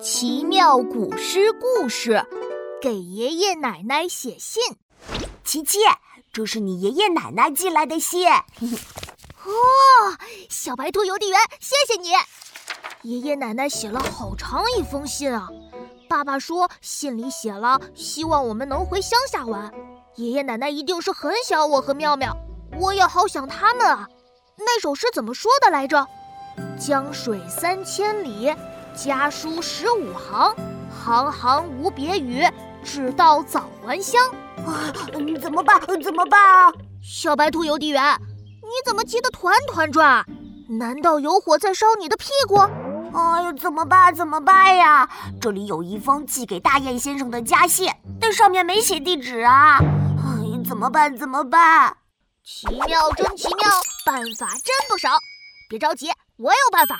奇妙古诗故事，给爷爷奶奶写信。琪琪，这是你爷爷奶奶寄来的信。哦，小白兔邮递员，谢谢你。爷爷奶奶写了好长一封信啊。爸爸说信里写了，希望我们能回乡下玩。爷爷奶奶一定是很想我和妙妙，我也好想他们啊。那首诗怎么说的来着？江水三千里。家书十五行，行行无别语，只道早还乡。啊，怎么办？怎么办啊？小白兔邮递员，你怎么急得团团转？难道有火在烧你的屁股？哎呦，怎么办？怎么办呀？这里有一封寄给大雁先生的家信，但上面没写地址啊！哎，怎么办？怎么办？奇妙，真奇妙，办法真不少。别着急，我有办法。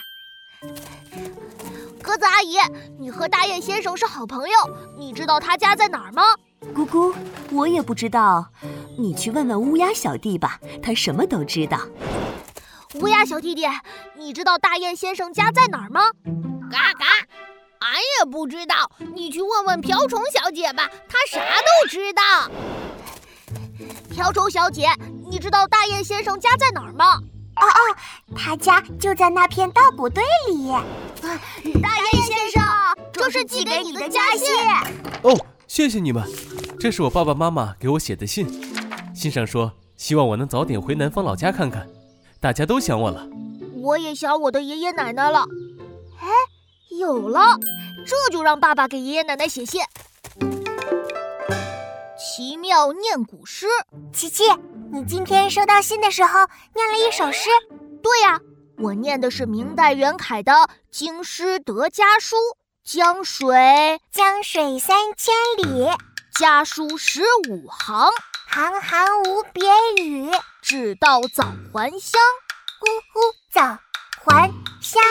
鸽子阿姨，你和大雁先生是好朋友，你知道他家在哪儿吗？咕咕，我也不知道，你去问问乌鸦小弟吧，他什么都知道。乌鸦小弟弟，你知道大雁先生家在哪儿吗？嘎嘎，俺也不知道，你去问问瓢虫小姐吧，她啥都知道。瓢虫小姐，你知道大雁先生家在哪儿吗？哦哦，他家就在那片稻谷堆里。大雁先生，这是寄给你的家信。哦，谢谢你们，这是我爸爸妈妈给我写的信。信上说，希望我能早点回南方老家看看。大家都想我了，我也想我的爷爷奶奶了。哎，有了，这就让爸爸给爷爷奶奶写信。奇妙念古诗，琪琪。你今天收到信的时候念了一首诗，对呀，我念的是明代袁凯的《京师得家书》，江水江水三千里，家书十五行，行行无别语，只道早还乡，呜呼早还乡。